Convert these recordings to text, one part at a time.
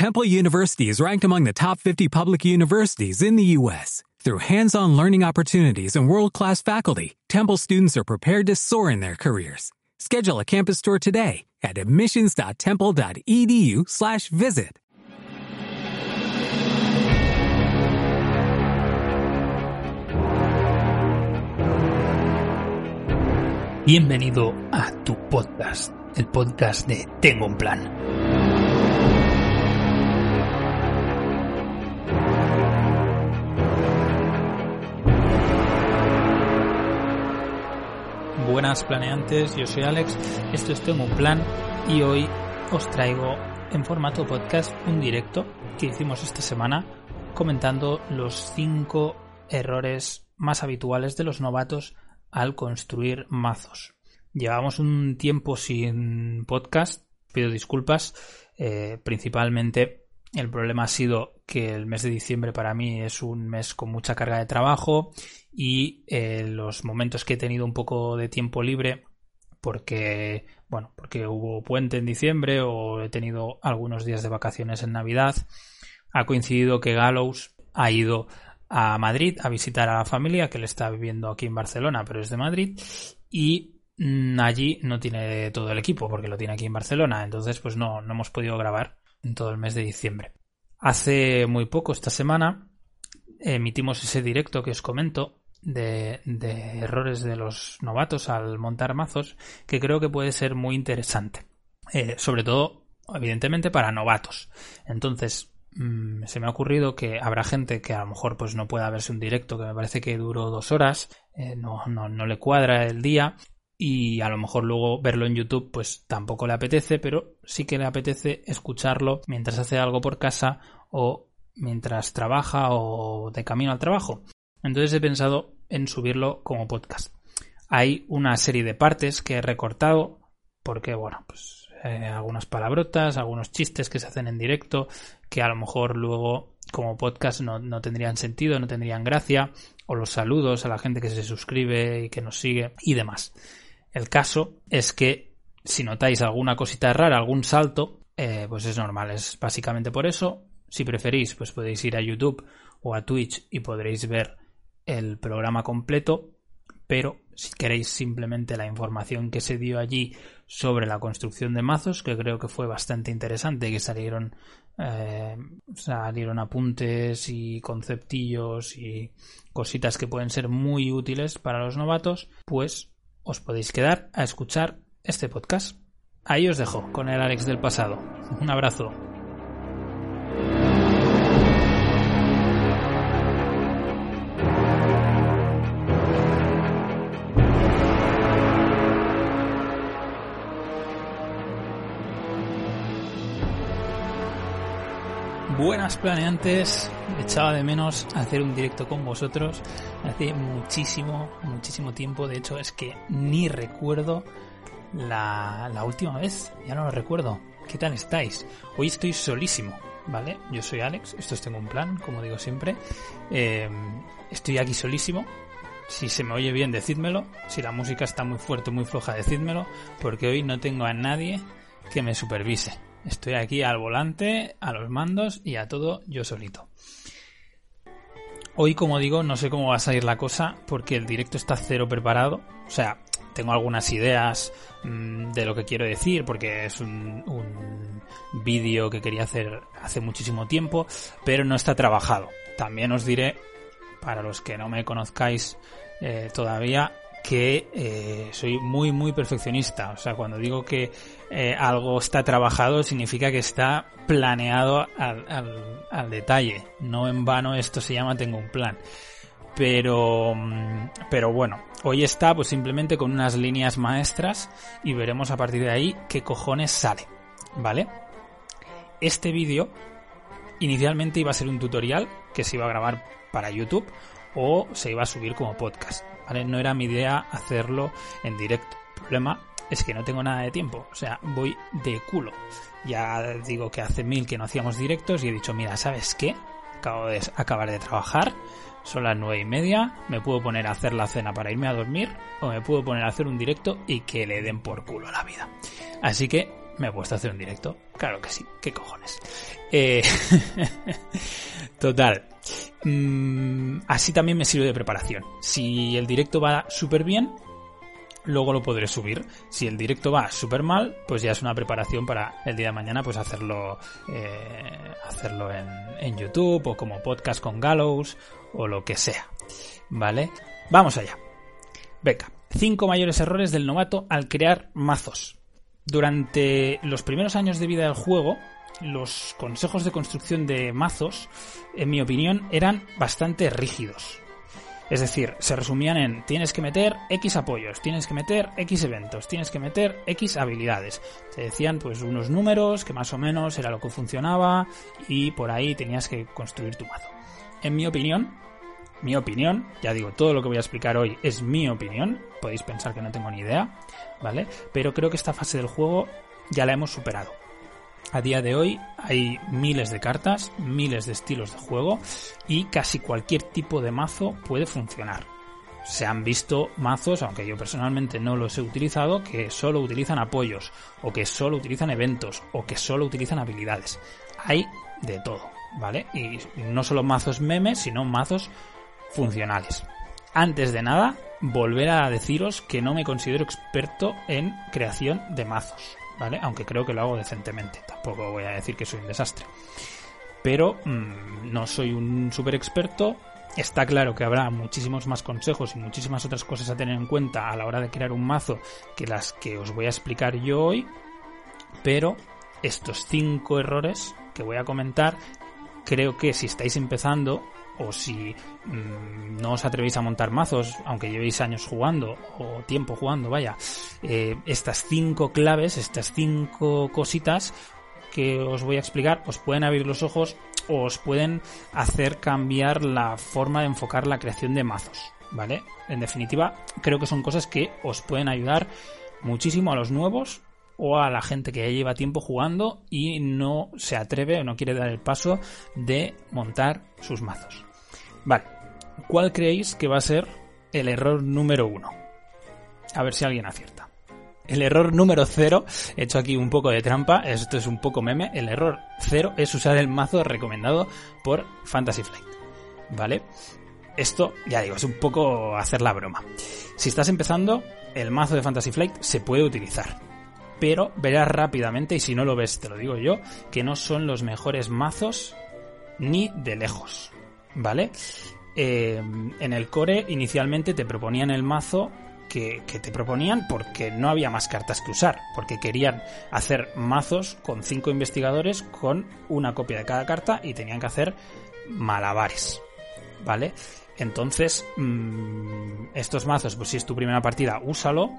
Temple University is ranked among the top 50 public universities in the U.S. Through hands-on learning opportunities and world-class faculty, Temple students are prepared to soar in their careers. Schedule a campus tour today at admissions.temple.edu/visit. Bienvenido a tu podcast, el podcast de Tengo un plan. Buenas planeantes, yo soy Alex, esto es Tengo un plan y hoy os traigo en formato podcast un directo que hicimos esta semana comentando los 5 errores más habituales de los novatos al construir mazos. Llevamos un tiempo sin podcast, pido disculpas, eh, principalmente el problema ha sido que el mes de diciembre para mí es un mes con mucha carga de trabajo y eh, los momentos que he tenido un poco de tiempo libre porque bueno porque hubo puente en diciembre o he tenido algunos días de vacaciones en Navidad ha coincidido que Gallows ha ido a Madrid a visitar a la familia que le está viviendo aquí en Barcelona, pero es de Madrid y mm, allí no tiene todo el equipo porque lo tiene aquí en Barcelona, entonces pues no, no hemos podido grabar en todo el mes de diciembre. Hace muy poco, esta semana, emitimos ese directo que os comento de, errores de los novatos al montar mazos que creo que puede ser muy interesante. Eh, sobre todo, evidentemente, para novatos. Entonces, Mm, se me ha ocurrido que habrá gente que a lo mejor pues no pueda verse un directo que me parece que duró dos horas, eh, no, no, no le cuadra el día y a lo mejor luego verlo en YouTube pues tampoco le apetece, pero sí que le apetece escucharlo mientras hace algo por casa o mientras trabaja o de camino al trabajo. Entonces he pensado en subirlo como podcast. Hay una serie de partes que he recortado porque bueno, pues eh, algunas palabrotas, algunos chistes que se hacen en directo, que a lo mejor luego como podcast no, tendrían sentido, no tendrían gracia, o los saludos a la gente que se suscribe y que nos sigue y demás. El caso es que si notáis alguna cosita rara, algún salto, eh, pues es normal, es básicamente por eso. Si preferís, pues podéis ir a YouTube o a Twitch y podréis ver el programa completo pero si queréis simplemente la información que se dio allí sobre la construcción de mazos, que creo que fue bastante interesante, que salieron, eh, salieron apuntes y conceptillos y cositas que pueden ser muy útiles para los novatos, pues os podéis quedar a escuchar este podcast. Ahí os dejo con el Alex del pasado. Un abrazo. Buenas planeantes, echaba de menos hacer un directo con vosotros hace muchísimo, muchísimo tiempo. De hecho, es que ni recuerdo la, última vez, ya no lo recuerdo. ¿Qué tal estáis? Hoy estoy solísimo, ¿vale? Yo soy Alex, esto es Tengo un Plan, como digo siempre. Em, estoy aquí solísimo. Si se me oye bien, decídmelo. Si la música está muy fuerte, muy floja, decídmelo. Porque hoy no tengo a nadie que me supervise. Estoy aquí al volante, a los mandos y a todo yo solito. Hoy, como digo, no sé cómo va a salir la cosa porque el directo está cero preparado. O sea, tengo algunas ideas mmm, de lo que quiero decir porque es un, un vídeo que quería hacer hace muchísimo tiempo, pero no está trabajado. También os diré, para los que no me conozcáis eh, todavía, que eh, soy muy muy perfeccionista. O sea, cuando digo que eh, algo está trabajado significa que está planeado al, al, al, detalle. No en vano esto se llama tengo un plan. Pero, mm, pero bueno, hoy está pues simplemente con unas líneas maestras y veremos a partir de ahí qué cojones sale. ¿Vale? Este vídeo inicialmente iba a ser un tutorial que se iba a grabar para YouTube o se iba a subir como podcast. ¿vale? No era mi idea hacerlo en directo. El problema es que no tengo nada de tiempo, o sea, voy de culo. Ya digo que hace mil que no hacíamos directos y he dicho, mira, ¿sabes qué? Acabo de acabar de trabajar, son las nueve y media, me puedo poner a hacer la cena para irme a dormir o me puedo poner a hacer un directo y que le den por culo a la vida. Así que me he puesto a hacer un directo. Claro que sí, qué cojones. Eh, total. Mm, así también me sirve de preparación. Si el directo va súper bien, luego lo podré subir. Si el directo va súper mal, pues ya es una preparación para el día de mañana, pues hacerlo, eh, hacerlo en, YouTube o como podcast con Gallows o lo que sea. ¿Vale? Vamos allá. Venga, cinco mayores errores del novato al crear mazos. Durante los primeros años de vida del juego, los consejos de construcción de mazos, en mi opinión, eran bastante rígidos. Es decir, se resumían en tienes que meter X apoyos, tienes que meter X eventos, tienes que meter X habilidades. Te decían pues unos números que más o menos era lo que funcionaba y por ahí tenías que construir tu mazo. En mi opinión, mi opinión, ya digo, todo lo que voy a explicar hoy es mi opinión, podéis pensar que no tengo ni idea, ¿vale? Pero creo que esta fase del juego ya la hemos superado. A día de hoy hay miles de cartas, miles de estilos de juego y casi cualquier tipo de mazo puede funcionar. Se han visto mazos, aunque yo personalmente no los he utilizado, que solo utilizan apoyos, o que solo utilizan eventos, o que solo utilizan habilidades. Hay de todo, ¿vale? Y no solo mazos memes, sino mazos funcionales. Antes de nada, volver a deciros que no me considero experto en creación de mazos, ¿vale? Aunque creo que lo hago decentemente, tampoco voy a decir que soy un desastre. Pero mmm, no soy un super experto. Está claro que habrá muchísimos más consejos y muchísimas otras cosas a tener en cuenta a la hora de crear un mazo que las que os voy a explicar yo hoy. Pero estos cinco errores que voy a comentar, creo que si estáis empezando o si mmm, no os atrevéis a montar mazos, aunque llevéis años jugando o tiempo jugando, vaya, eh, estas cinco claves, estas cinco cositas que os voy a explicar, os pueden abrir los ojos o os pueden hacer cambiar la forma de enfocar la creación de mazos, ¿vale? En definitiva, creo que son cosas que os pueden ayudar muchísimo a los nuevos o a la gente que ya lleva tiempo jugando y no se atreve o no quiere dar el paso de montar sus mazos. Vale, ¿cuál creéis que va a ser el error número uno? A ver si alguien acierta. El error número cero, he hecho aquí un poco de trampa, esto es un poco meme, el error cero es usar el mazo recomendado por Fantasy Flight. ¿Vale? Esto, ya digo, es un poco hacer la broma. Si estás empezando, el mazo de Fantasy Flight se puede utilizar. Pero verás rápidamente, y si no lo ves, te lo digo yo, que no son los mejores mazos ni de lejos. ¿Vale? Eh, en el core inicialmente te proponían el mazo que, que, te proponían porque no había más cartas que usar, porque querían hacer mazos con cinco investigadores con una copia de cada carta y tenían que hacer malabares, ¿vale? Entonces, mmm, estos mazos, pues si es tu primera partida, úsalo,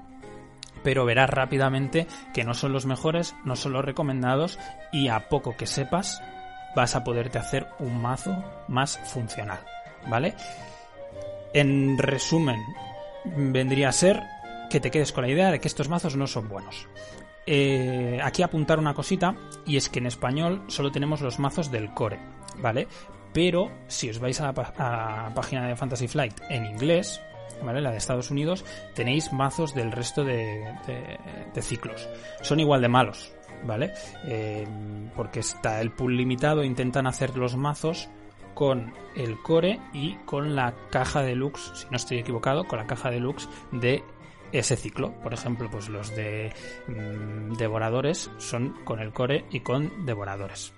pero verás rápidamente que no son los mejores, no son los recomendados y a poco que sepas vas a poderte hacer un mazo más funcional, ¿vale? En resumen, vendría a ser que te quedes con la idea de que estos mazos no son buenos. Eh, aquí apuntar una cosita, y es que en español solo tenemos los mazos del core, ¿vale? Pero si os vais a la, página de Fantasy Flight en inglés, ¿vale? La de Estados Unidos, tenéis mazos del resto de ciclos. Son igual de malos, ¿vale? Eh, porque está el pool limitado, intentan hacer los mazos con el core y con la caja deluxe, si no estoy equivocado, con la caja deluxe de ese ciclo. Por ejemplo, pues los de mmm, devoradores son con el core y con devoradores.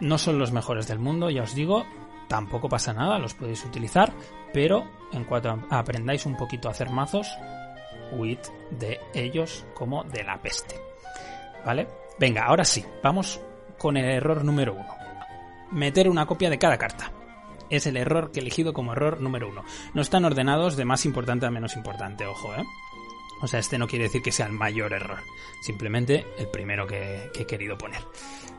No son los mejores del mundo, ya os digo, tampoco pasa nada, los podéis utilizar, pero en cuanto aprendáis un poquito a hacer mazos, huid de ellos como de la peste. ¿Vale? Venga, ahora sí, vamos con el error número uno. Meter una copia de cada carta. Es el error que he elegido como error número uno. No están ordenados de más importante a menos importante, ojo, ¿eh? O sea, este no quiere decir que sea el mayor error. Simplemente el primero que, he querido poner.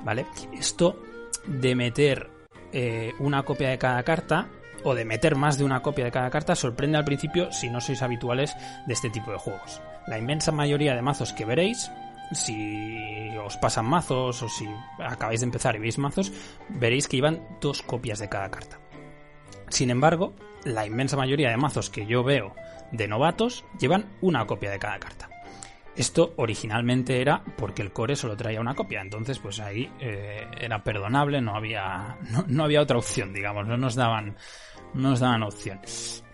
¿Vale? Esto de meter eh, una copia de cada carta o de meter más de una copia de cada carta sorprende al principio si no sois habituales de este tipo de juegos. La inmensa mayoría de mazos que veréis, si os pasan mazos o si acabáis de empezar y veis mazos, veréis que llevan dos copias de cada carta. Sin embargo, la inmensa mayoría de mazos que yo veo de novatos llevan una copia de cada carta. Esto originalmente era porque el core solo traía una copia, entonces pues ahí eh, era perdonable, no había, no, había otra opción, digamos, no nos daban, no nos daban opción.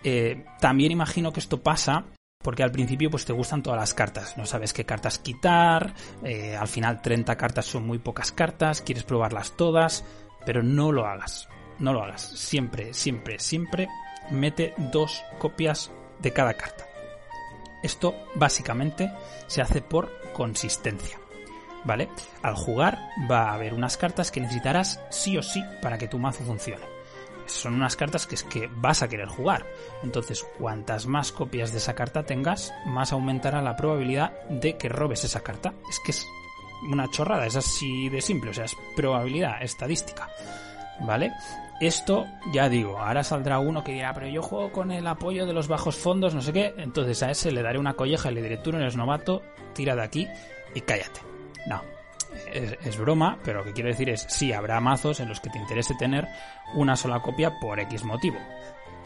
Eh, también imagino que esto pasa porque al principio pues te gustan todas las cartas, no sabes qué cartas quitar, eh, al final 30 cartas son muy pocas cartas, quieres probarlas todas, pero no lo hagas, no lo hagas, siempre, siempre, siempre mete dos copias de cada carta. Esto básicamente se hace por consistencia. ¿Vale? Al jugar va a haber unas cartas que necesitarás sí o sí para que tu mazo funcione. Son unas cartas que es que vas a querer jugar. Entonces, cuantas más copias de esa carta tengas, más aumentará la probabilidad de que robes esa carta. Es que es una chorrada, es así de simple, o sea, es probabilidad estadística. ¿Vale? Esto, ya digo, ahora saldrá uno que dirá, pero yo juego con el apoyo de los bajos fondos, no sé qué. Entonces a ese le daré una colleja y le diré, tú no eres novato, tira de aquí y cállate. No, es, broma, pero lo que quiero decir es, sí, habrá mazos en los que te interese tener una sola copia por X motivo.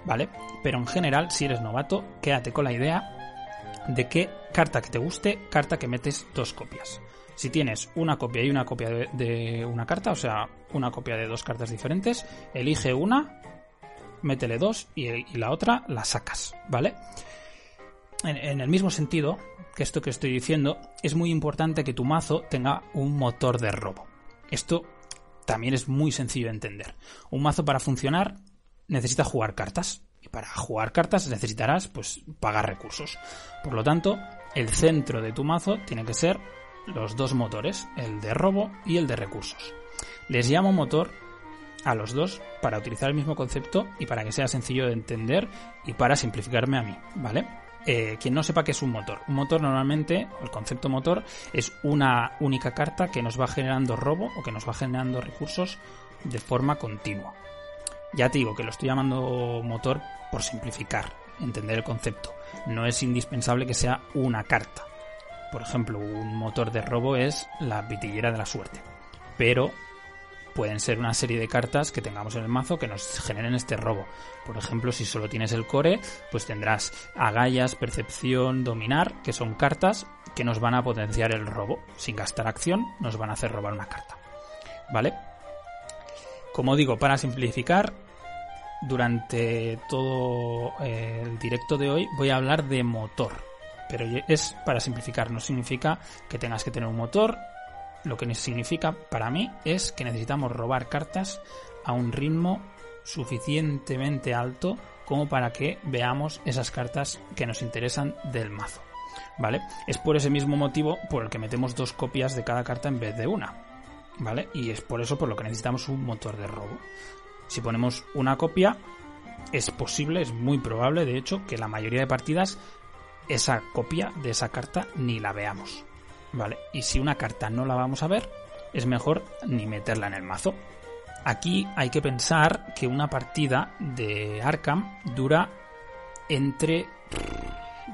¿Vale? Pero en general, si eres novato, quédate con la idea de que carta que te guste, carta que metes dos copias. Si tienes una copia y una copia de, una carta, o sea, una copia de dos cartas diferentes, elige una, métele dos y, la otra la sacas, ¿vale? En, el mismo sentido esto que estoy diciendo, es muy importante que tu mazo tenga un motor de robo. Esto también es muy sencillo de entender. Un mazo para funcionar necesita jugar cartas. Y para jugar cartas necesitarás pues pagar recursos. Por lo tanto, el centro de tu mazo tiene que ser los dos motores, el de robo y el de recursos. Les llamo motor a los dos para utilizar el mismo concepto y para que sea sencillo de entender y para simplificarme a mí, ¿vale? Eh, quien no sepa qué es un motor. Un motor normalmente, el concepto motor, es una única carta que nos va generando robo o que nos va generando recursos de forma continua. Ya te digo que lo estoy llamando motor por simplificar, entender el concepto. No es indispensable que sea una carta. Por ejemplo, un motor de robo es la pitillera de la suerte. Pero pueden ser una serie de cartas que tengamos en el mazo que nos generen este robo. Por ejemplo, si solo tienes el core, pues tendrás agallas, percepción, dominar, que son cartas que nos van a potenciar el robo. Sin gastar acción, nos van a hacer robar una carta. ¿Vale? Como digo, para simplificar, durante todo eh, el directo de hoy voy a hablar de motor pero es para simplificar, no significa que tengas que tener un motor, lo que significa para mí es que necesitamos robar cartas a un ritmo suficientemente alto como para que veamos esas cartas que nos interesan del mazo. ¿Vale? Es por ese mismo motivo por el que metemos dos copias de cada carta en vez de una. ¿Vale? Y es por eso por lo que necesitamos un motor de robo. Si ponemos una copia, es posible, es muy probable, de hecho, que la mayoría de partidas esa copia de esa carta ni la veamos. ¿Vale? Y si una carta no la vamos a ver, es mejor ni meterla en el mazo. Aquí hay que pensar que una partida de Arkham dura entre,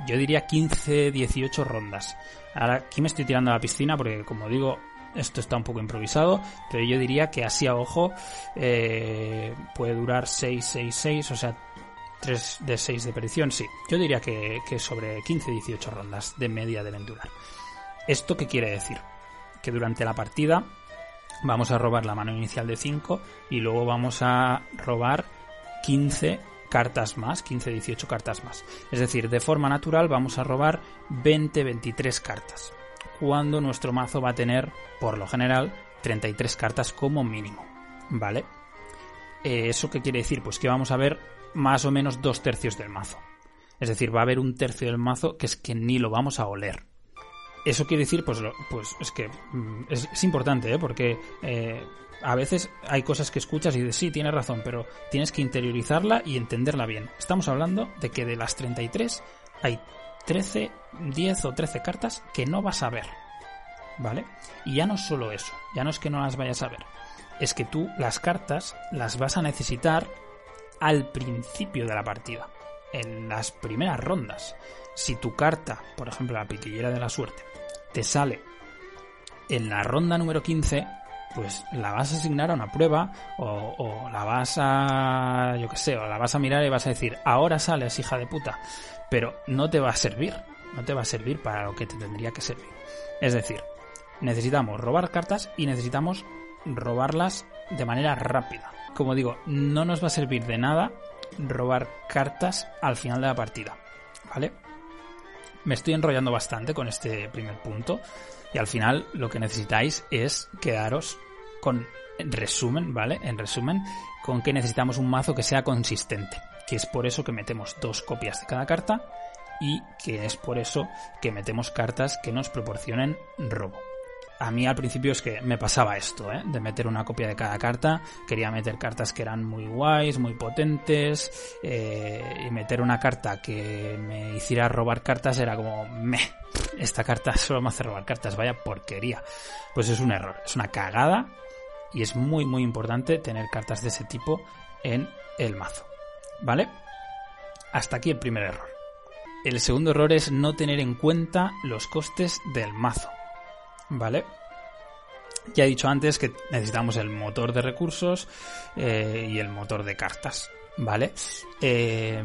yo diría 15-18 rondas. Ahora aquí me estoy tirando a la piscina porque como digo, esto está un poco improvisado, pero yo diría que así a ojo eh, puede durar 6-6-6, o sea, 3 de 6 de perdición, sí. Yo diría que, sobre 15-18 rondas de media de vendurar. ¿Esto qué quiere decir? Que durante la partida vamos a robar la mano inicial de 5 y luego vamos a robar 15 cartas más, 15-18 cartas más. Es decir, de forma natural vamos a robar 20-23 cartas, cuando nuestro mazo va a tener, por lo general, 33 cartas como mínimo. ¿Vale? Eh, ¿Eso qué quiere decir? Pues que vamos a ver más o menos dos tercios del mazo. Es decir, va a haber un tercio del mazo que es que ni lo vamos a oler. Eso quiere decir, pues, pues es que mm, es, importante, ¿eh? porque eh, a veces hay cosas que escuchas y dices, sí, tienes razón, pero tienes que interiorizarla y entenderla bien. Estamos hablando de que de las 33 hay 13, 10 o 13 cartas que no vas a ver. ¿Vale? Y ya no solo eso, ya no es que no las vayas a ver, es que tú las cartas las vas a necesitar al principio de la partida, en las primeras rondas. Si tu carta, por ejemplo la piquillera de la suerte, te sale en la ronda número 15, pues la vas a asignar a una prueba o, la vas a, yo qué sé, o la vas a mirar y vas a decir, ahora sales, hija de puta, pero no te va a servir. no te va a servir para lo que te tendría que servir. Es decir, necesitamos robar cartas y necesitamos robarlas de manera rápida. Como digo, no nos va a servir de nada robar cartas al final de la partida, ¿vale? Me estoy enrollando bastante con este primer punto y al final lo que necesitáis es quedaros con en resumen, ¿vale? En resumen, con que necesitamos un mazo que sea consistente, que es por eso que metemos dos copias de cada carta y que es por eso que metemos cartas que nos proporcionen robo a mí al principio es que me pasaba esto, ¿eh? de meter una copia de cada carta. Quería meter cartas que eran muy guays, muy potentes, eh, y meter una carta que me hiciera robar cartas era como, me, esta carta solo me hace robar cartas, vaya porquería. Pues es un error, es una cagada, y es muy, muy importante tener cartas de ese tipo en el mazo. ¿Vale? Hasta aquí el primer error. El segundo error es no tener en cuenta los costes del mazo. ¿Vale? Ya he dicho antes que necesitamos el motor de recursos eh, y el motor de cartas, ¿vale? Eh,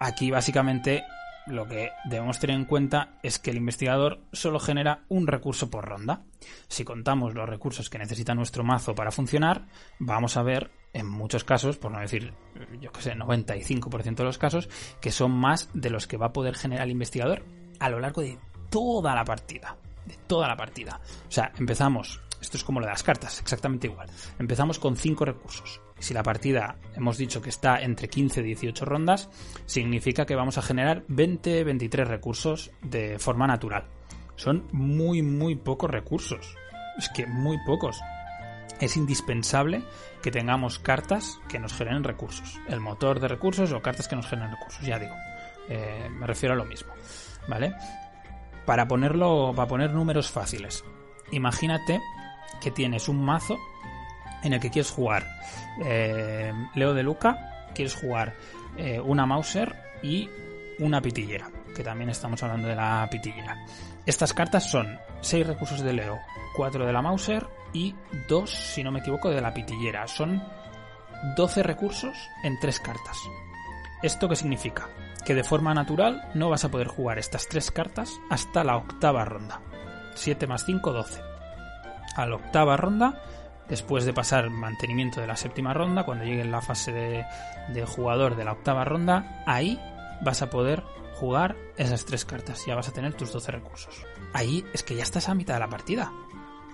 aquí básicamente lo que debemos tener en cuenta es que el investigador solo genera un recurso por ronda. Si contamos los recursos que necesita nuestro mazo para funcionar, vamos a ver en muchos casos, por no decir, yo que sé, 95% de los casos, que son más de los que va a poder generar el investigador a lo largo de toda la partida de toda la partida. O sea, empezamos, esto es como lo de las cartas, exactamente igual. Empezamos con 5 recursos. Si la partida hemos dicho que está entre 15 y 18 rondas, significa que vamos a generar 20-23 recursos de forma natural. Son muy, muy pocos recursos. Es que muy pocos. Es indispensable que tengamos cartas que nos generen recursos. El motor de recursos o cartas que nos generen recursos, ya digo. Eh, me refiero a lo mismo. ¿Vale? Para ponerlo, para poner números fáciles. Imagínate que tienes un mazo en el que quieres jugar eh, Leo de Luca, quieres jugar eh, una Mauser y una pitillera, que también estamos hablando de la pitillera. Estas cartas son 6 recursos de Leo, 4 de la Mauser y 2, si no me equivoco, de la pitillera. Son 12 recursos en 3 cartas. ¿Esto qué significa? Que de forma natural no vas a poder jugar estas tres cartas hasta la octava ronda. 7 más 5, 12. A la octava ronda, después de pasar mantenimiento de la séptima ronda, cuando llegue la fase de, jugador de la octava ronda, ahí vas a poder jugar esas tres cartas. Ya vas a tener tus 12 recursos. Ahí es que ya estás a mitad de la partida.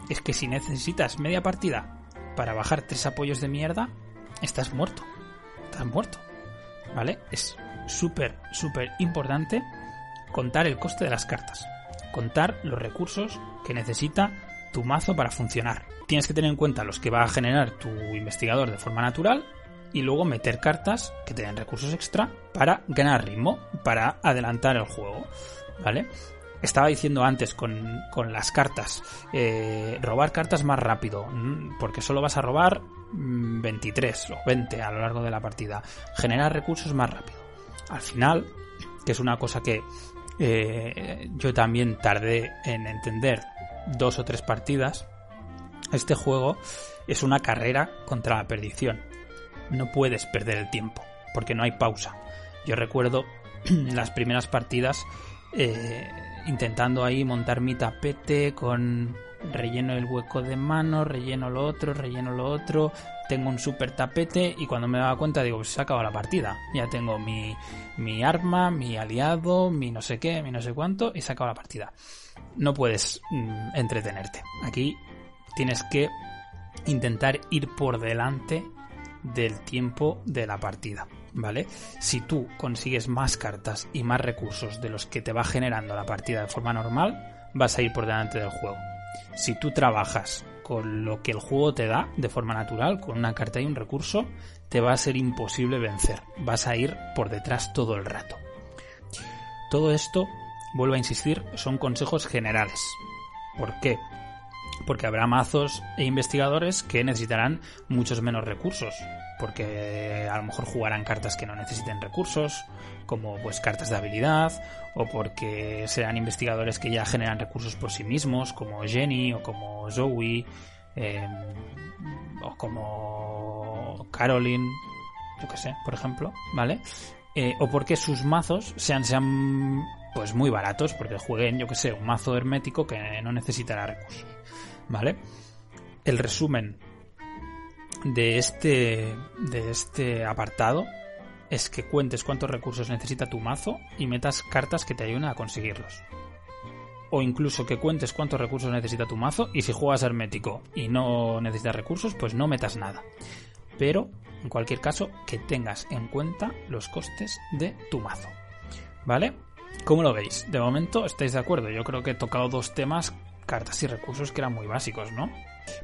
Es que si necesitas media partida para bajar tres apoyos de mierda, estás muerto. Estás muerto. ¿Vale? Es súper, súper importante contar el coste de las cartas. Contar los recursos que necesita tu mazo para funcionar. Tienes que tener en cuenta los que va a generar tu investigador de forma natural y luego meter cartas que te den recursos extra para ganar ritmo, para adelantar el juego. ¿Vale? Estaba diciendo antes con, las cartas, eh, robar cartas más rápido, mm, porque solo vas a robar 23 mm, o 20 a lo largo de la partida. Generar recursos más rápido al final, que es una cosa que eh, yo también tardé en entender dos o tres partidas, este juego es una carrera contra la perdición. No puedes perder el tiempo, porque no hay pausa. Yo recuerdo las primeras partidas eh, intentando ahí montar mi tapete con relleno el hueco de mano, relleno lo otro, relleno lo otro, tengo un super tapete y cuando me daba cuenta digo, pues se ha acabado la partida. Ya tengo mi, mi arma, mi aliado, mi no sé qué, mi no sé cuánto y se ha acabado la partida. No puedes mm, entretenerte. Aquí tienes que intentar ir por delante del tiempo de la partida. ¿Vale? Si tú consigues más cartas y más recursos de los que te va generando la partida de forma normal, vas a ir por delante del juego. Si tú trabajas con lo que el juego te da de forma natural, con una carta y un recurso, te va a ser imposible vencer. Vas a ir por detrás todo el rato. Todo esto, vuelvo a insistir, son consejos generales. ¿Por qué? Porque habrá mazos e investigadores que necesitarán muchos menos recursos. Porque a lo mejor jugarán cartas que no necesiten recursos, como pues cartas de habilidad, o porque serán investigadores que ya generan recursos por sí mismos, como Jenny o como Zoe, em, o como Caroline, yo que sé, por ejemplo, ¿vale? Eh, o porque sus mazos se han, pues muy baratos, porque jueguen, yo que sé, un mazo hermético que no necesitará recursos. ¿Vale? El resumen de este, de este apartado es que cuentes cuántos recursos necesita tu mazo y metas cartas que te ayuden a conseguirlos. O incluso que cuentes cuántos recursos necesita tu mazo y si juegas hermético y no necesitas recursos, pues no metas nada. Pero, en cualquier caso, que tengas en cuenta los costes de tu mazo. ¿Vale? ¿Cómo lo veis? De momento, ¿estáis de acuerdo? Yo creo que he tocado dos temas, cartas y recursos, que eran muy básicos, ¿no?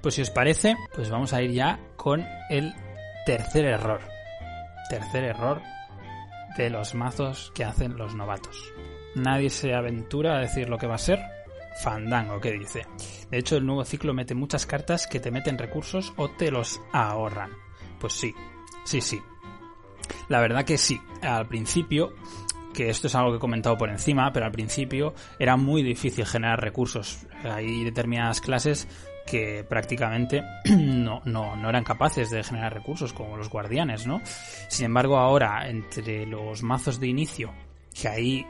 Pues si os parece, pues vamos a ir ya con el tercer error. Tercer error de los mazos que hacen los novatos. Nadie se aventura a decir lo que va a ser. Fandango, ¿qué dice? De hecho, el nuevo ciclo mete muchas cartas que te meten recursos o te los ahorran. Pues sí, sí, sí. La verdad que sí. Al principio que esto es algo que he comentado por encima, pero al principio era muy difícil generar recursos. Hay determinadas clases que prácticamente no, no, no, eran capaces de generar recursos, como los guardianes, ¿no? Sin embargo, ahora, entre los mazos de inicio, que ahí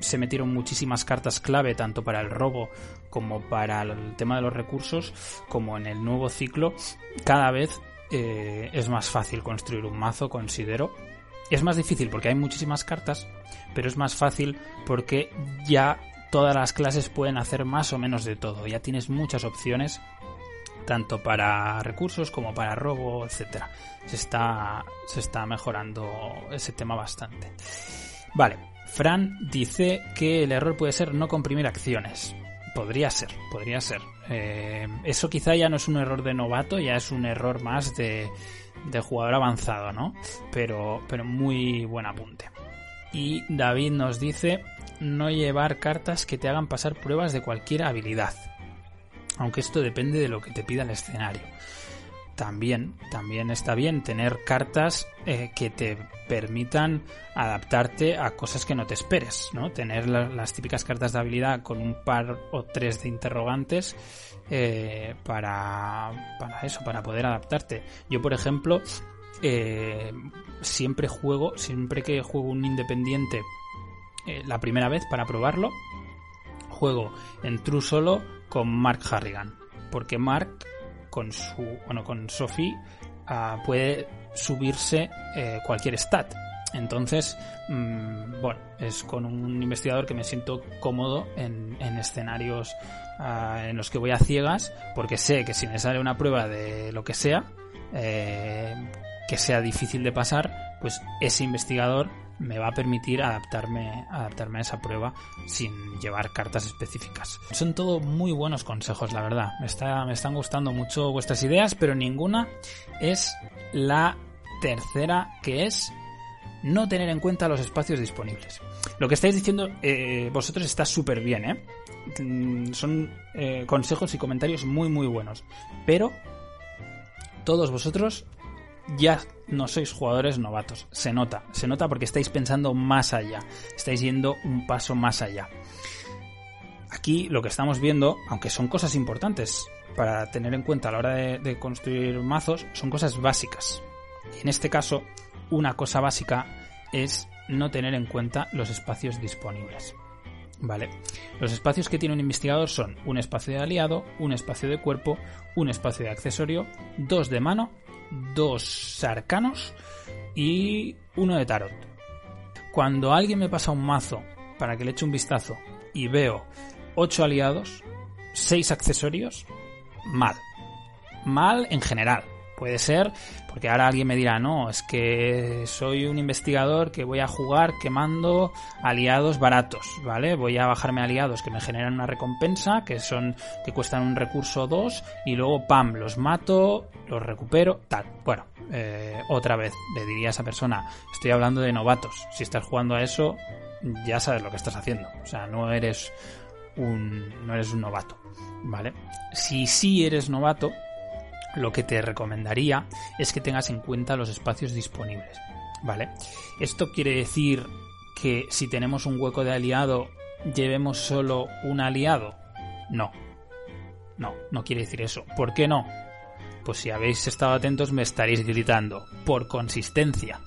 se metieron muchísimas cartas clave, tanto para el robo como para el tema de los recursos, como en el nuevo ciclo, cada vez eh, es más fácil construir un mazo, considero, es más difícil porque hay muchísimas cartas, pero es más fácil porque ya todas las clases pueden hacer más o menos de todo. Ya tienes muchas opciones, tanto para recursos como para robo, etcétera. Se está, se está mejorando ese tema bastante. Vale, Fran dice que el error puede ser no comprimir acciones. Podría ser, podría ser. Eh, eso quizá ya no es un error de novato, ya es un error más de, de jugador avanzado, ¿no? Pero, pero muy buen apunte. Y David nos dice no llevar cartas que te hagan pasar pruebas de cualquier habilidad. Aunque esto depende de lo que te pida el escenario. También, también está bien tener cartas eh, que te permitan adaptarte a cosas que no te esperes, ¿no? Tener las típicas cartas de habilidad con un par o tres de interrogantes eh, para, para eso, para poder adaptarte. Yo, por ejemplo, eh, siempre juego, siempre que juego un independiente eh, la primera vez para probarlo, juego en True Solo con Mark Harrigan. Porque Mark, con su, bueno, con Sophie, ah, puede subirse cualquier stat. Entonces, mm, bueno, es con un investigador que me siento cómodo en, en escenarios en los que voy a ciegas, porque sé que si me sale una prueba de lo que sea, eh, que sea difícil de pasar, pues ese investigador me va a permitir adaptarme, adaptarme a esa prueba sin llevar cartas específicas. Son todo muy buenos consejos, la verdad. Me, está, me están gustando mucho vuestras ideas, pero ninguna es la tercera, que es no tener en cuenta los espacios disponibles. Lo que estáis diciendo eh, vosotros está súper bien, ¿eh? Mm, son eh, consejos y comentarios muy muy buenos. Pero todos vosotros ya no sois jugadores novatos. Se nota, se nota porque estáis pensando más allá. Estáis yendo un paso más allá. Aquí lo que estamos viendo, aunque son cosas importantes para tener en cuenta a la hora de, construir mazos, son cosas básicas. En este caso, una cosa básica es no tener en cuenta los espacios disponibles. Vale. Los espacios que tiene un investigador son un espacio de aliado, un espacio de cuerpo, un espacio de accesorio, dos de mano, dos arcanos y uno de tarot. Cuando alguien me pasa un mazo para que le eche un vistazo y veo ocho aliados, seis accesorios, mal. Mal en general. Puede ser, porque ahora alguien me dirá, no, es que soy un investigador que voy a jugar quemando aliados baratos, ¿vale? Voy a bajarme aliados que me generan una recompensa, que son, que cuestan un recurso 2, y luego, pam, los mato, los recupero, tal. Bueno, eh, otra vez, le diría a esa persona, estoy hablando de novatos. Si estás jugando a eso, ya sabes lo que estás haciendo. O sea, no eres un, no eres un novato, ¿vale? Si sí eres novato, lo que te recomendaría es que tengas en cuenta los espacios disponibles. ¿Vale? Esto quiere decir que si tenemos un hueco de aliado, llevemos solo un aliado. No. No, no quiere decir eso. ¿Por qué no? Pues si habéis estado atentos me estaréis gritando. Por consistencia.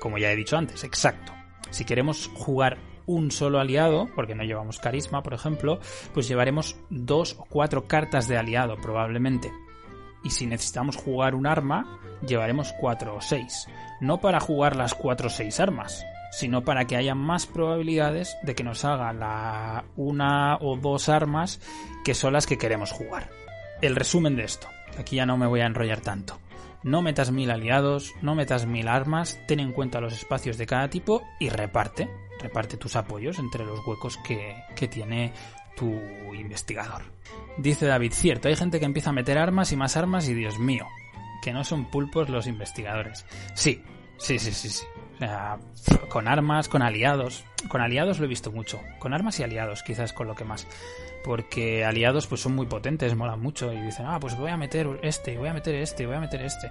Como ya he dicho antes, exacto. Si queremos jugar un solo aliado, porque no llevamos carisma, por ejemplo, pues llevaremos dos o cuatro cartas de aliado probablemente. Y si necesitamos jugar un arma, llevaremos cuatro o seis. No para jugar las cuatro o seis armas, sino para que haya más probabilidades de que nos haga la una o dos armas que son las que queremos jugar. El resumen de esto, aquí ya no me voy a enrollar tanto. No metas mil aliados, no metas mil armas, ten en cuenta los espacios de cada tipo y reparte, reparte tus apoyos entre los huecos que, que tiene tu investigador. Dice David, cierto, hay gente que empieza a meter armas y más armas y Dios mío, que no son pulpos los investigadores. Sí, sí, sí, sí, sí. Con armas, con aliados. Con aliados lo he visto mucho. Con armas y aliados, quizás con lo que más. Porque aliados pues son muy potentes, molan mucho. Y dicen, ah, pues voy a meter este, voy a meter este, voy a meter este.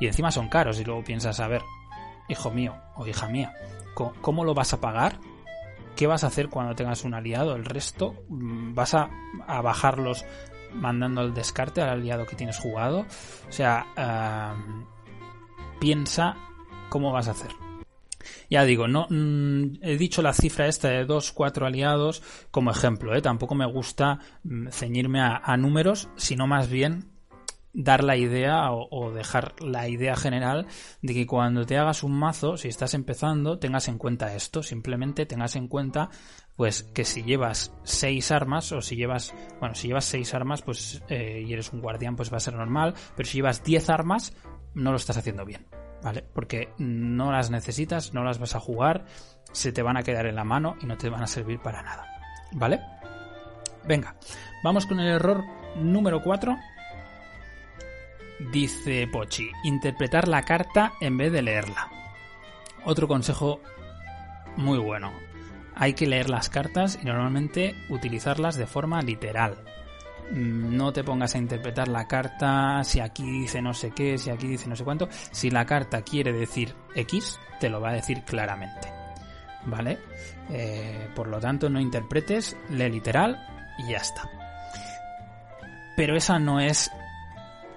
Y encima son caros. Y luego piensas, a ver, hijo mío o hija mía, ¿cómo lo vas a pagar? ¿Qué vas a hacer cuando tengas un aliado? El resto, mm, ¿vas a, bajarlos mandando el descarte al aliado que tienes jugado? O sea, piensa cómo vas a hacer. Ya digo, no mm, he dicho la cifra esta de dos, cuatro aliados como ejemplo, ¿eh? tampoco me gusta mm, ceñirme a, números, sino más bien dar la idea o, dejar la idea general de que cuando te hagas un mazo, si estás empezando, tengas en cuenta esto, simplemente tengas en cuenta pues que si llevas seis armas o si llevas, bueno, si llevas seis armas pues eh, y eres un guardián pues va a ser normal, pero si llevas diez armas no lo estás haciendo bien. ¿vale? Porque no las necesitas, no las vas a jugar, se te van a quedar en la mano y no te van a servir para nada, ¿vale? Venga, vamos con el error número 4. Dice Pochi, interpretar la carta en vez de leerla. Otro consejo muy bueno. Hay que leer las cartas y normalmente utilizarlas de forma literal. Mm, no te pongas a interpretar la carta si aquí dice no sé qué, si aquí dice no sé cuánto. Si la carta quiere decir X, te lo va a decir claramente. ¿Vale? Eh, por lo tanto, no interpretes, lee literal y ya está. Pero esa no es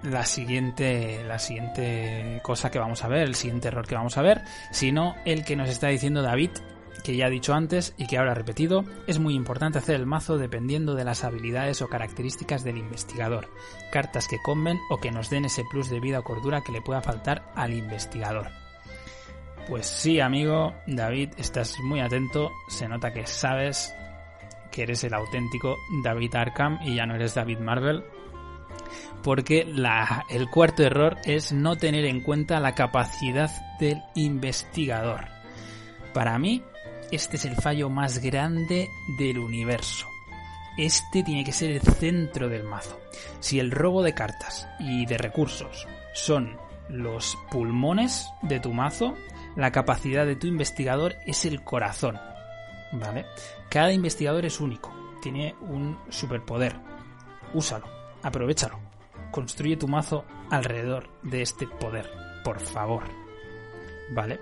la siguiente, la siguiente cosa que vamos a ver, el siguiente error que vamos a ver, sino el que nos está diciendo David que ya he dicho antes y que ahora he repetido, es muy importante hacer el mazo dependiendo de las habilidades o características del investigador, cartas que comen o que nos den ese plus de vida o cordura que le pueda faltar al investigador. Pues sí, amigo, David, estás muy atento, se nota que sabes que eres el auténtico David Arkham y ya no eres David Marvel, porque el cuarto error es no tener en cuenta la capacidad del investigador. Para mí, este es el fallo más grande del universo. Este tiene que ser el centro del mazo. Si el robo de cartas y de recursos son los pulmones de tu mazo, la capacidad de tu investigador es el corazón. ¿Vale? Cada investigador es único, tiene un superpoder. Úsalo, aprovechalo. Construye tu mazo alrededor de este poder, por favor. ¿Vale?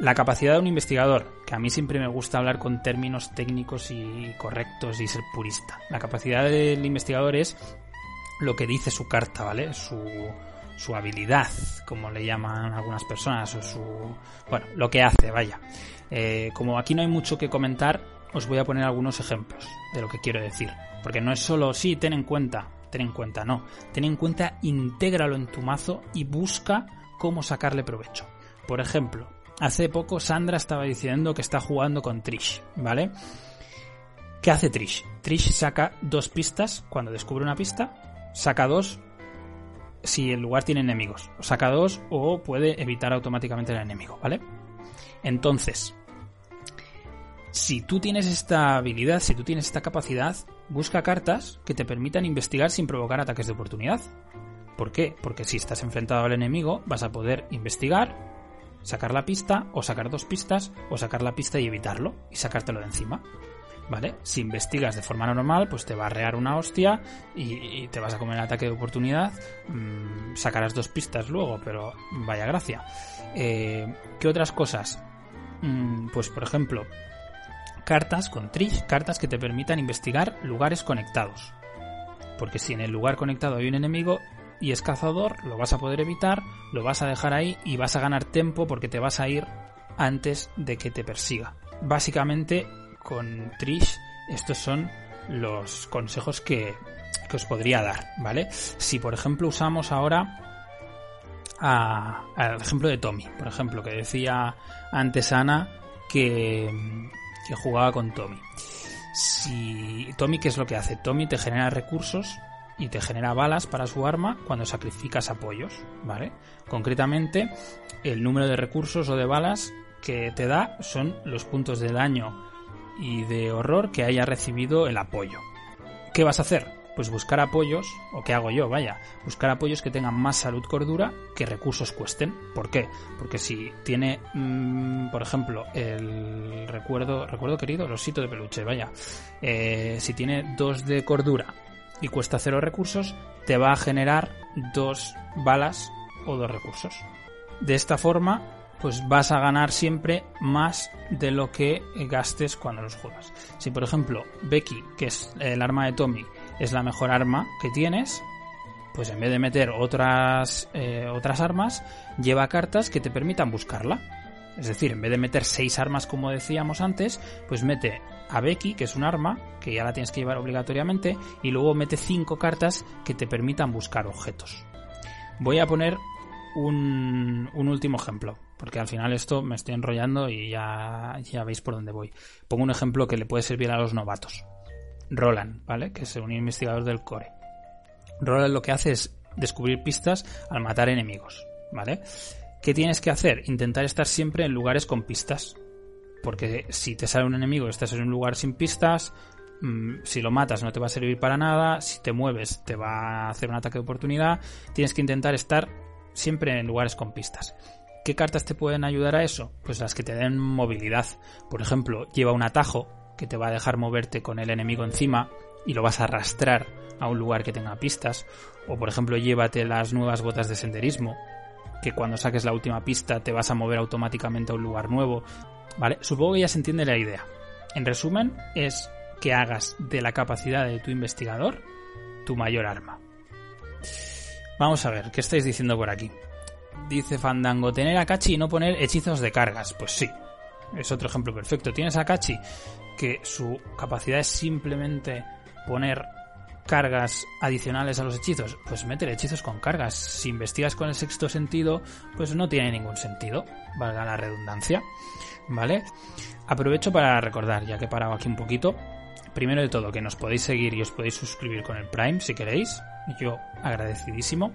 La capacidad de un investigador, que a mí siempre me gusta hablar con términos técnicos y correctos y ser purista. La capacidad del investigador es lo que dice su carta, ¿vale? Su, su habilidad, como le llaman algunas personas, o su... bueno, lo que hace, vaya. Eh, como aquí no hay mucho que comentar, os voy a poner algunos ejemplos de lo que quiero decir. Porque no es solo, sí, ten en cuenta, ten en cuenta, no. Ten en cuenta, intégralo en tu mazo y busca cómo sacarle provecho. Por ejemplo, Hace poco Sandra estaba diciendo que está jugando con Trish, ¿vale? ¿Qué hace Trish? Trish saca dos pistas cuando descubre una pista, saca dos si el lugar tiene enemigos, saca dos o puede evitar automáticamente el enemigo, ¿vale? Entonces, si tú tienes esta habilidad, si tú tienes esta capacidad, busca cartas que te permitan investigar sin provocar ataques de oportunidad. ¿Por qué? Porque si estás enfrentado al enemigo, vas a poder investigar, sacar la pista, o sacar dos pistas, o sacar la pista y evitarlo, y sacártelo de encima. ¿Vale? Si investigas de forma normal, pues te va a rear una hostia y, te vas a comer el ataque de oportunidad. Mm, sacarás dos pistas luego, pero vaya gracia. Eh, ¿Qué otras cosas? Mm, pues por ejemplo, cartas con Trish, cartas que te permitan investigar lugares conectados. Porque si en el lugar conectado hay un enemigo, y es cazador, lo vas a poder evitar, lo vas a dejar ahí y vas a ganar tiempo porque te vas a ir antes de que te persiga. básicamente con Trish estos son los consejos que, que os podría dar, ¿vale? Si por ejemplo usamos ahora al ejemplo de Tommy, por ejemplo, que decía antes Ana que, que jugaba con Tommy. Si Tommy, ¿qué es lo que hace? Tommy te genera recursos y te genera balas para su arma cuando sacrificas apoyos, ¿vale? Concretamente, el número de recursos o de balas que te da son los puntos de daño y de horror que haya recibido el apoyo. ¿Qué vas a hacer? Pues buscar apoyos, o qué hago yo, vaya, buscar apoyos que tengan más salud cordura que recursos cuesten. ¿Por qué? Porque si tiene, mm, por ejemplo, el recuerdo, recuerdo querido, el de peluche, vaya, eh, si tiene dos de cordura y cuesta cero recursos, te va a generar dos balas o dos recursos. De esta forma, pues vas a ganar siempre más de lo que gastes cuando los juegas. Si por ejemplo Becky, que es el arma de Tommy, es la mejor arma que tienes, pues en vez de meter otras, eh, otras armas, lleva cartas que te permitan buscarla. Es decir, en vez de meter seis armas como decíamos antes, pues mete a Becky, que es un arma, que ya la tienes que llevar obligatoriamente, y luego mete cinco cartas que te permitan buscar objetos. Voy a poner un, un último ejemplo, porque al final esto me estoy enrollando y ya, ya veis por dónde voy. Pongo un ejemplo que le puede servir a los novatos. Roland, ¿vale? Que es un investigador del core. Roland lo que hace es descubrir pistas al matar enemigos, ¿vale? ¿Qué tienes que hacer? Intentar estar siempre en lugares con pistas. Porque si te sale un enemigo estás en un lugar sin pistas, mm, si lo matas no te va a servir para nada, si te mueves te va a hacer un ataque de oportunidad, tienes que intentar estar siempre en lugares con pistas. ¿Qué cartas te pueden ayudar a eso? Pues las que te den movilidad. Por ejemplo, lleva un atajo que te va a dejar moverte con el enemigo encima y lo vas a arrastrar a un lugar que tenga pistas. O por ejemplo, llévate las nuevas botas de senderismo, que cuando saques la última pista te vas a mover automáticamente a un lugar nuevo. ¿Vale? Supongo que ya se entiende la idea. En resumen, es que hagas de la capacidad de tu investigador tu mayor arma. Vamos a ver, ¿qué estáis diciendo por aquí? Dice Fandango, tener a y no poner hechizos de cargas. Pues sí, es otro ejemplo perfecto. Tienes a que su capacidad es simplemente poner cargas adicionales a los hechizos, pues meter hechizos con cargas. Si investigas con el sexto sentido, pues no tiene ningún sentido, valga la redundancia. ¿Vale? Aprovecho para recordar, ya que he parado aquí un poquito, primero de todo, que nos podéis seguir y os podéis suscribir con el Prime si queréis, yo agradecidísimo.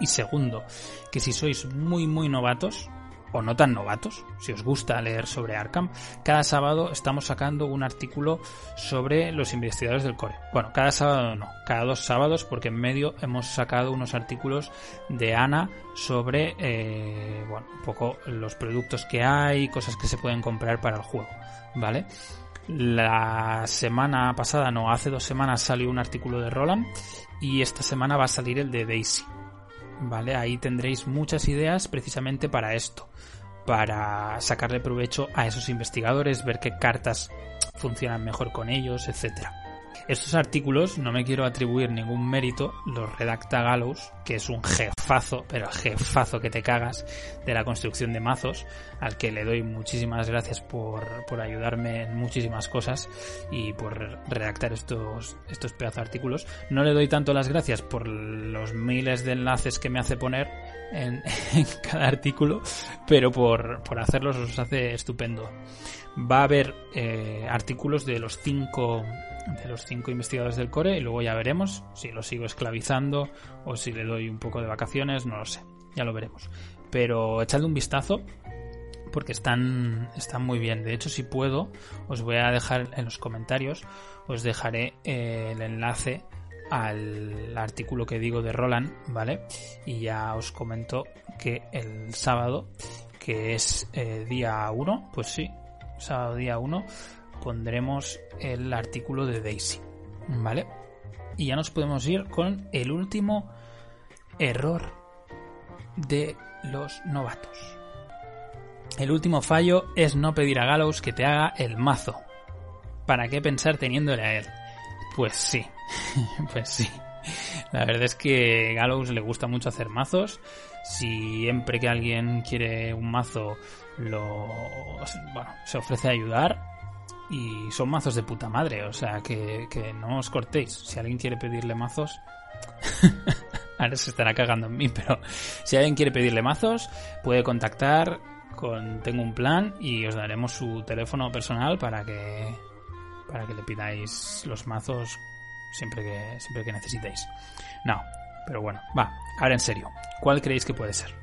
Y segundo, que si sois muy muy novatos, o no tan novatos, si os gusta leer sobre Arkham, cada sábado estamos sacando un artículo sobre los investigadores del core. Bueno, cada sábado no, cada dos sábados, porque en medio hemos sacado unos artículos de Ana sobre, eh, bueno, un poco los productos que hay, cosas que se pueden comprar para el juego, ¿vale? La semana pasada, no, hace dos semanas salió un artículo de Roland y esta semana va a salir el de Daisy. ¿Vale? Ahí tendréis muchas ideas precisamente para esto, para sacarle provecho a esos investigadores, ver qué cartas funcionan mejor con ellos, etcétera. Estos artículos no me quiero atribuir ningún mérito, los redacta Gallows, que es un jefazo, pero jefazo que te cagas de la construcción de mazos, al que le doy muchísimas gracias por, por ayudarme en muchísimas cosas y por redactar estos, estos pedazos artículos. No le doy tanto las gracias por los miles de enlaces que me hace poner en, cada artículo, pero por, por hacerlos os hace estupendo. Va a haber eh, artículos de los cinco de los cinco investigadores del core y luego ya veremos si lo sigo esclavizando o si le doy un poco de vacaciones, no lo sé, ya lo veremos. Pero echadle un vistazo porque están, están muy bien. De hecho, si puedo, os voy a dejar en los comentarios, os dejaré eh, el enlace al artículo que digo de Roland, ¿vale? Y ya os comento que el sábado, que es eh, día 1, pues sí, sábado día 1, pondremos el artículo de Daisy, ¿vale? Y ya nos podemos ir con el último error de los novatos. El último fallo es no pedir a Gallows que te haga el mazo. ¿Para qué pensar teniéndole a él? Pues sí, pues sí. La verdad es que Gallows le gusta mucho hacer mazos Siempre que alguien quiere un mazo, lo, bueno, se ofrece a ayudar y son mazos de puta madre, o sea, que, que no os cortéis. Si alguien quiere pedirle mazos, ahora se estará cagando en mí, pero si alguien quiere pedirle mazos, puede contactar con Tengo un plan y os daremos su teléfono personal para que para que le pidáis los mazos siempre que siempre que necesitéis. No, pero bueno, va, ahora en serio, ¿cuál creéis que puede ser?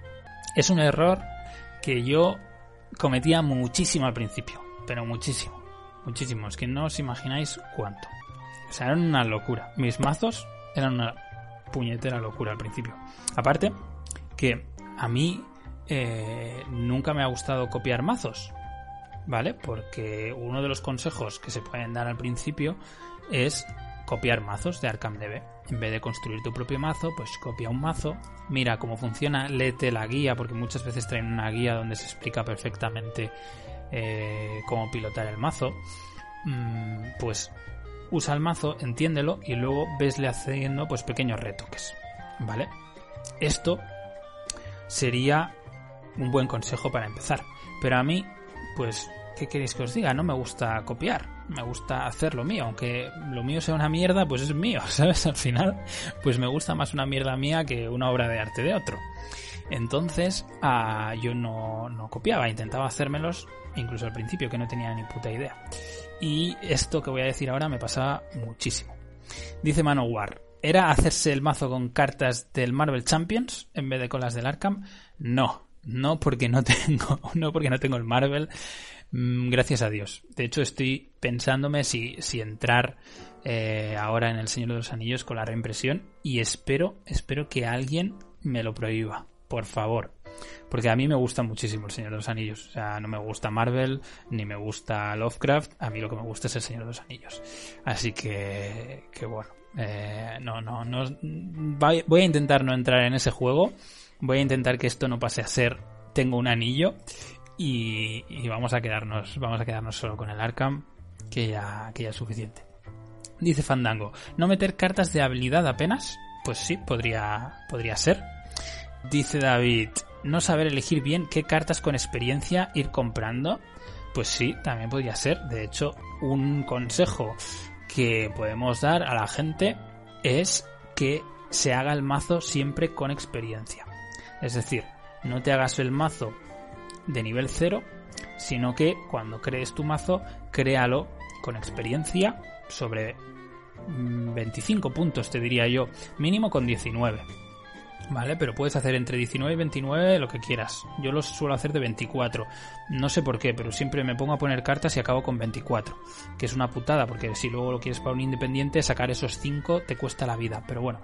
Es un error que yo cometía muchísimo al principio, pero muchísimo, muchísimo, es que no os imagináis cuánto. O sea, eran una locura. Mis mazos eran una puñetera locura al principio. Aparte, que a mí eh, nunca me ha gustado copiar mazos, ¿vale? Porque uno de los consejos que se pueden dar al principio es copiar mazos de Arkham DB. En vez de construir tu propio mazo, pues copia un mazo, mira cómo funciona, léete la guía, porque muchas veces traen una guía donde se explica perfectamente eh, cómo pilotar el mazo. Mm, pues usa el mazo, entiéndelo y luego vesle haciendo pues pequeños retoques, ¿vale? Esto sería un buen consejo para empezar. Pero a mí, pues, ¿qué queréis que os diga? No me gusta copiar, me gusta hacer lo mío, aunque lo mío sea una mierda, pues es mío, ¿sabes? Al final, pues me gusta más una mierda mía que una obra de arte de otro. Entonces, ah, yo no, no copiaba, intentaba hacérmelos, incluso al principio, que no tenía ni puta idea. Y esto que voy a decir ahora me pasaba muchísimo. Dice Manowar, ¿era hacerse el mazo con cartas del Marvel Champions en vez de con las del Arkham? No, no porque no tengo, no porque no tengo el Marvel, gracias a Dios. De hecho, estoy pensándome si, si entrar eh, ahora en El Señor de los Anillos con la reimpresión y espero, espero que alguien me lo prohíba, por favor. Porque a mí me gusta muchísimo El Señor de los Anillos. O sea, no me gusta Marvel, ni me gusta Lovecraft. A mí lo que me gusta es El Señor de los Anillos. Así que, que bueno. Eh, no, no, no. Voy a intentar no entrar en ese juego. Voy a intentar que esto no pase a ser tengo un anillo. Y, vamos a quedarnos. Vamos a quedarnos solo con el Arkham. Que ya, que ya es suficiente. Dice Fandango. ¿No meter cartas de habilidad apenas? Pues sí, podría, podría ser. Dice David, no saber elegir bien qué cartas con experiencia ir comprando. Pues sí, también podría ser. De hecho, un consejo que podemos dar a la gente es que se haga el mazo siempre con experiencia. Es decir, no te hagas el mazo de nivel 0, sino que cuando crees tu mazo, créalo con experiencia sobre 25 puntos, te diría yo, mínimo con 19. ¿Vale? Pero puedes hacer entre 19 y 29 lo que quieras. Yo lo suelo hacer de 24. No sé por qué, pero siempre me pongo a poner cartas y acabo con 24. Que es una putada, porque si luego lo quieres para un independiente, sacar esos 5 te cuesta la vida. Pero bueno,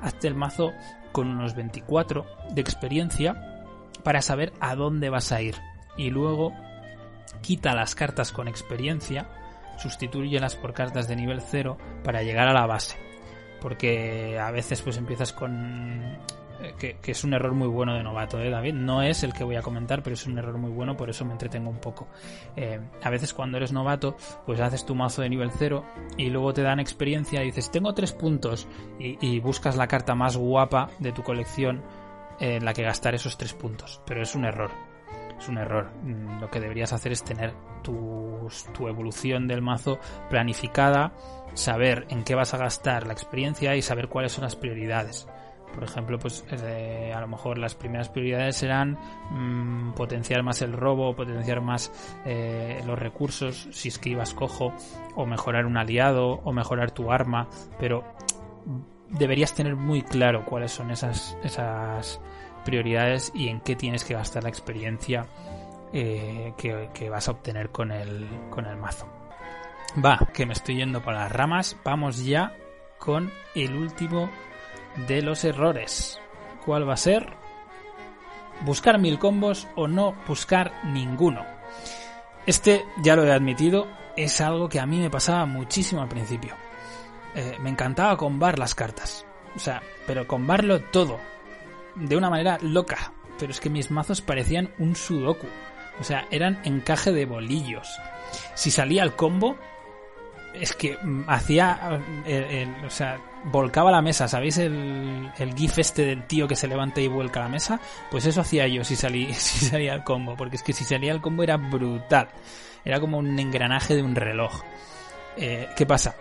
hazte el mazo con unos 24 de experiencia para saber a dónde vas a ir. Y luego quita las cartas con experiencia, sustitúyelas por cartas de nivel 0 para llegar a la base porque a veces pues empiezas con eh, que, es un error muy bueno de novato, ¿eh, David? No es el que voy a comentar, pero es un error muy bueno, por eso me entretengo un poco. Eh, a veces cuando eres novato, pues haces tu mazo de nivel 0 y luego te dan experiencia y dices, tengo 3 puntos y, buscas la carta más guapa de tu colección en la que gastar esos 3 puntos, pero es un error. Es un error. Mm, lo que deberías hacer es tener tu, tu evolución del mazo planificada, saber en qué vas a gastar la experiencia y saber cuáles son las prioridades por ejemplo, pues eh, a lo mejor las primeras prioridades serán mm, potenciar más el robo, potenciar más eh, los recursos si es que ibas cojo, o mejorar un aliado, o mejorar tu arma, pero deberías tener muy claro cuáles son esas, esas prioridades y en qué tienes que gastar la experiencia eh, que, que, vas a obtener con el, con el mazo. Va, que me estoy yendo para las ramas, vamos ya con el último de los errores. ¿Cuál va a ser? Buscar mil combos o no buscar ninguno. Este, ya lo he admitido, es algo que a mí me pasaba muchísimo al principio. Eh, me encantaba combar las cartas. O sea, pero combarlo todo. De una manera loca. Pero es que mis mazos parecían un sudoku. O sea, eran encaje de bolillos. Si salía el combo, es que mm, hacía, o sea, volcaba la mesa, ¿sabéis el, el gif este del tío que se levanta y vuelca la mesa? Pues eso hacía yo si, salí, si salía el combo, porque es que si salía el combo era brutal, era como un engranaje de un reloj. Eh, ¿Qué pasa?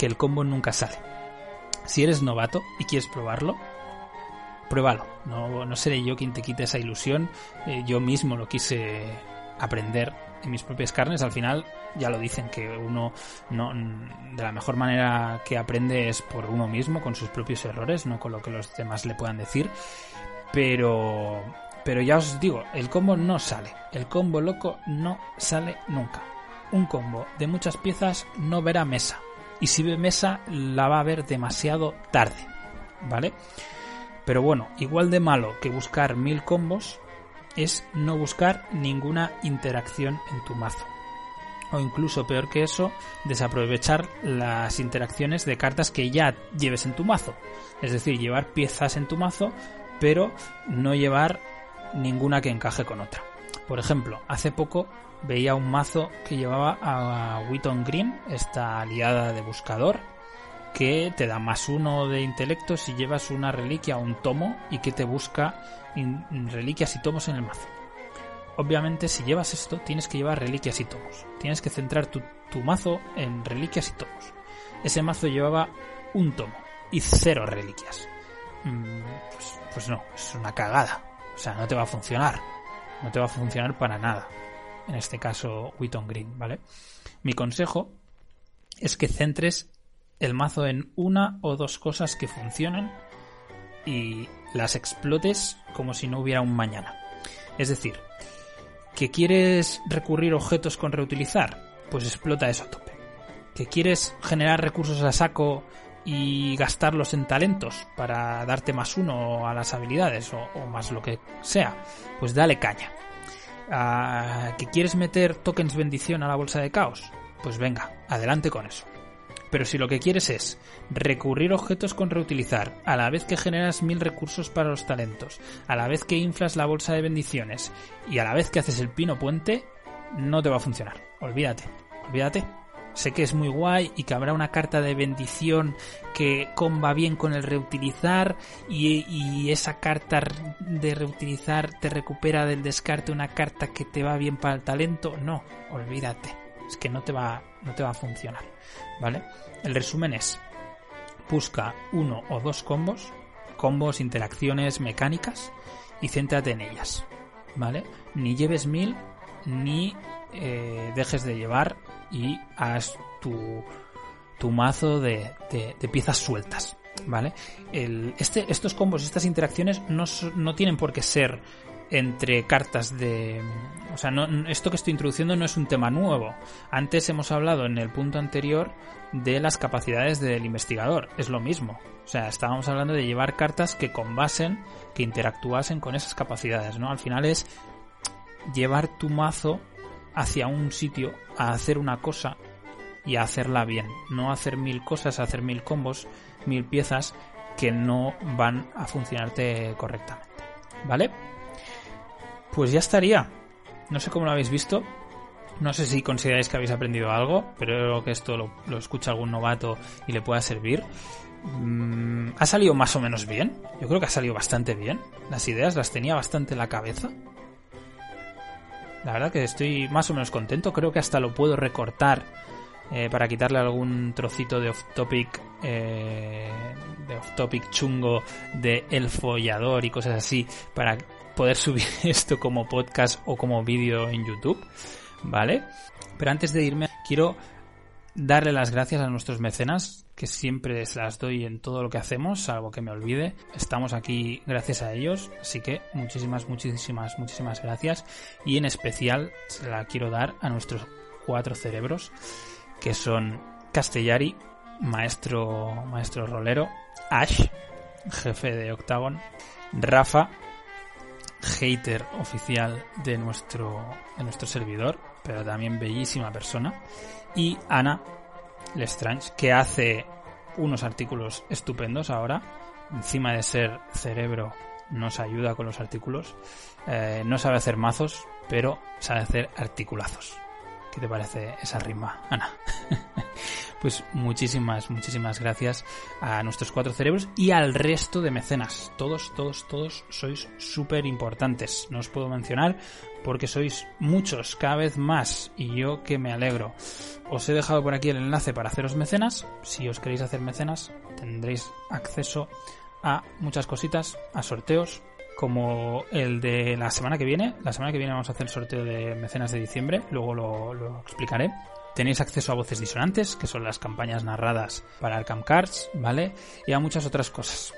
Que el combo nunca sale. Si eres novato y quieres probarlo, pruébalo. No, no seré yo quien te quite esa ilusión, eh, yo mismo lo quise aprender en mis propias carnes, al final ya lo dicen que uno no de la mejor manera que aprende es por uno mismo con sus propios errores, no con lo que los demás le puedan decir. Pero pero ya os digo, el combo no sale. El combo loco no sale nunca. Un combo de muchas piezas no verá mesa. Y si ve mesa, la va a ver demasiado tarde. ¿Vale? Pero bueno, igual de malo que buscar mil combos, es no buscar ninguna interacción en tu mazo. O incluso peor que eso, desaprovechar las interacciones de cartas que ya lleves en tu mazo. Es decir, llevar piezas en tu mazo, pero no llevar ninguna que encaje con otra. Por ejemplo, hace poco veía un mazo que llevaba a Witton Green, esta aliada de buscador, que te da más uno de intelecto si llevas una reliquia o un tomo y que te busca reliquias y tomos en el mazo. Obviamente si llevas esto tienes que llevar reliquias y tomos. Tienes que centrar tu, mazo en reliquias y tomos. Ese mazo llevaba un tomo y cero reliquias. Mm, pues, pues, no, es una cagada. O sea, no te va a funcionar. No te va a funcionar para nada. En este caso, Witton Green, ¿vale? Mi consejo es que centres el mazo en una o dos cosas que funcionen y las explotes como si no hubiera un mañana. Es decir, que quieres recurrir objetos con reutilizar, pues explota eso a tope. Que quieres generar recursos a saco y gastarlos en talentos para darte más uno a las habilidades o, más lo que sea, pues dale caña. Ah, que quieres meter tokens bendición a la bolsa de caos, pues venga, adelante con eso. Pero si lo que quieres es recurrir objetos con reutilizar, a la vez que generas mil recursos para los talentos, a la vez que inflas la bolsa de bendiciones y a la vez que haces el pino puente, no te va a funcionar. Olvídate, olvídate. Sé que es muy guay y que habrá una carta de bendición que comba bien con el reutilizar y, esa carta de reutilizar te recupera del descarte una carta que te va bien para el talento. No, olvídate. Es que no te va, no te va a funcionar. ¿vale? El resumen es, busca uno o dos combos, combos, interacciones mecánicas y céntrate en ellas, ¿vale? Ni lleves mil, ni eh, dejes de llevar y haz tu, tu mazo de, de, piezas sueltas, ¿vale? El, este, estos combos, estas interacciones no, no tienen por qué ser entre cartas de... O sea, no, esto que estoy introduciendo no es un tema nuevo. Antes hemos hablado en el punto anterior de las capacidades del investigador. Es lo mismo. O sea, estábamos hablando de llevar cartas que convasen, que interactuasen con esas capacidades, ¿no? Al final es llevar tu mazo hacia un sitio a hacer una cosa y a hacerla bien. No hacer mil cosas, hacer mil combos, mil piezas que no van a funcionarte correctamente. ¿Vale? Pues ya estaría. No sé cómo lo habéis visto. No sé si consideráis que habéis aprendido algo, pero que esto lo, escucha algún novato y le pueda servir. Mm, ha salido más o menos bien. Yo creo que ha salido bastante bien. Las ideas las tenía bastante en la cabeza. La verdad que estoy más o menos contento. Creo que hasta lo puedo recortar eh, para quitarle algún trocito de off topic, eh, de off topic chungo de el follador y cosas así para poder subir esto como podcast o como vídeo en YouTube, ¿vale? Pero antes de irme, quiero darle las gracias a nuestros mecenas, que siempre se las doy en todo lo que hacemos, salvo que me olvide. Estamos aquí gracias a ellos, así que muchísimas, muchísimas, muchísimas gracias. Y en especial se la quiero dar a nuestros cuatro cerebros, que son Castellari, maestro, maestro rolero, Ash, jefe de Octagon, Rafa, hater oficial de nuestro, de nuestro servidor, pero también bellísima persona, y Ana Lestrange, que hace unos artículos estupendos ahora, encima de ser cerebro, nos ayuda con los artículos, eh, no sabe hacer mazos, pero sabe hacer articulazos. ¿Qué te parece esa rima, Ana? Pues muchísimas, muchísimas gracias a nuestros cuatro cerebros y al resto de mecenas. Todos, todos, todos sois súper importantes. No os puedo mencionar porque sois muchos, cada vez más, y yo que me alegro. Os he dejado por aquí el enlace para haceros mecenas. Si os queréis hacer mecenas, tendréis acceso a muchas cositas, a sorteos, como el de la semana que viene. La semana que viene vamos a hacer el sorteo de mecenas de diciembre, luego lo, explicaré. Tenéis acceso a voces disonantes, que son las campañas narradas para Arkham Cards, ¿vale? Y a muchas otras cosas.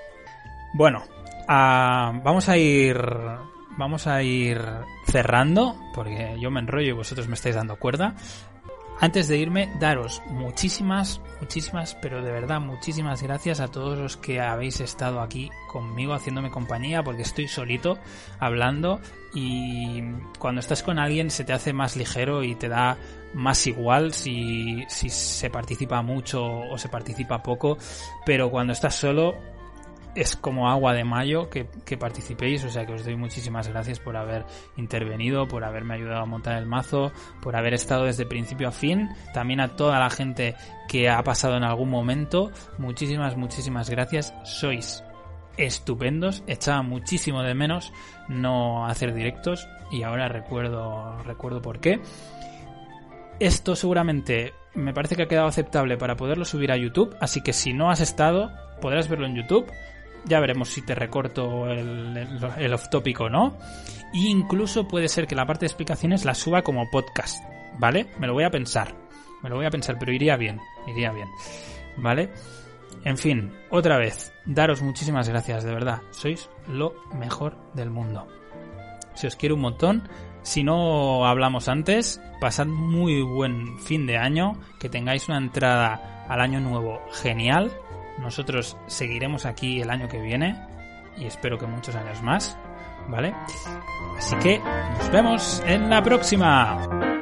Bueno, vamos a ir vamos a ir cerrando, porque yo me enrollo y vosotros me estáis dando cuerda. Antes de irme, daros muchísimas, muchísimas, pero de verdad muchísimas gracias a todos los que habéis estado aquí conmigo haciéndome compañía, porque estoy solito hablando y cuando estás con alguien se te hace más ligero y te da más igual si, si se participa mucho o se participa poco, pero cuando estás solo es como agua de mayo que, participéis, o sea que os doy muchísimas gracias por haber intervenido, por haberme ayudado a montar el mazo, por haber estado desde principio a fin, también a toda la gente que ha pasado en algún momento, muchísimas, muchísimas gracias, sois estupendos, echaba muchísimo de menos no hacer directos y ahora recuerdo, recuerdo por qué. Esto seguramente me parece que ha quedado aceptable para poderlo subir a YouTube, así que si no has estado, podrás verlo en YouTube ya veremos si te recorto el, off topic o no. E incluso puede ser que la parte de explicaciones la suba como podcast, ¿vale? Me lo voy a pensar. Me lo voy a pensar, pero iría bien, iría bien. ¿Vale? En fin, otra vez, daros muchísimas gracias, de verdad. Sois lo mejor del mundo. Si os quiero un montón, si no hablamos antes, pasad muy buen fin de año, que tengáis una entrada al año nuevo genial nosotros seguiremos aquí el año que viene y espero que muchos años más, ¿vale? Así que nos vemos en la próxima.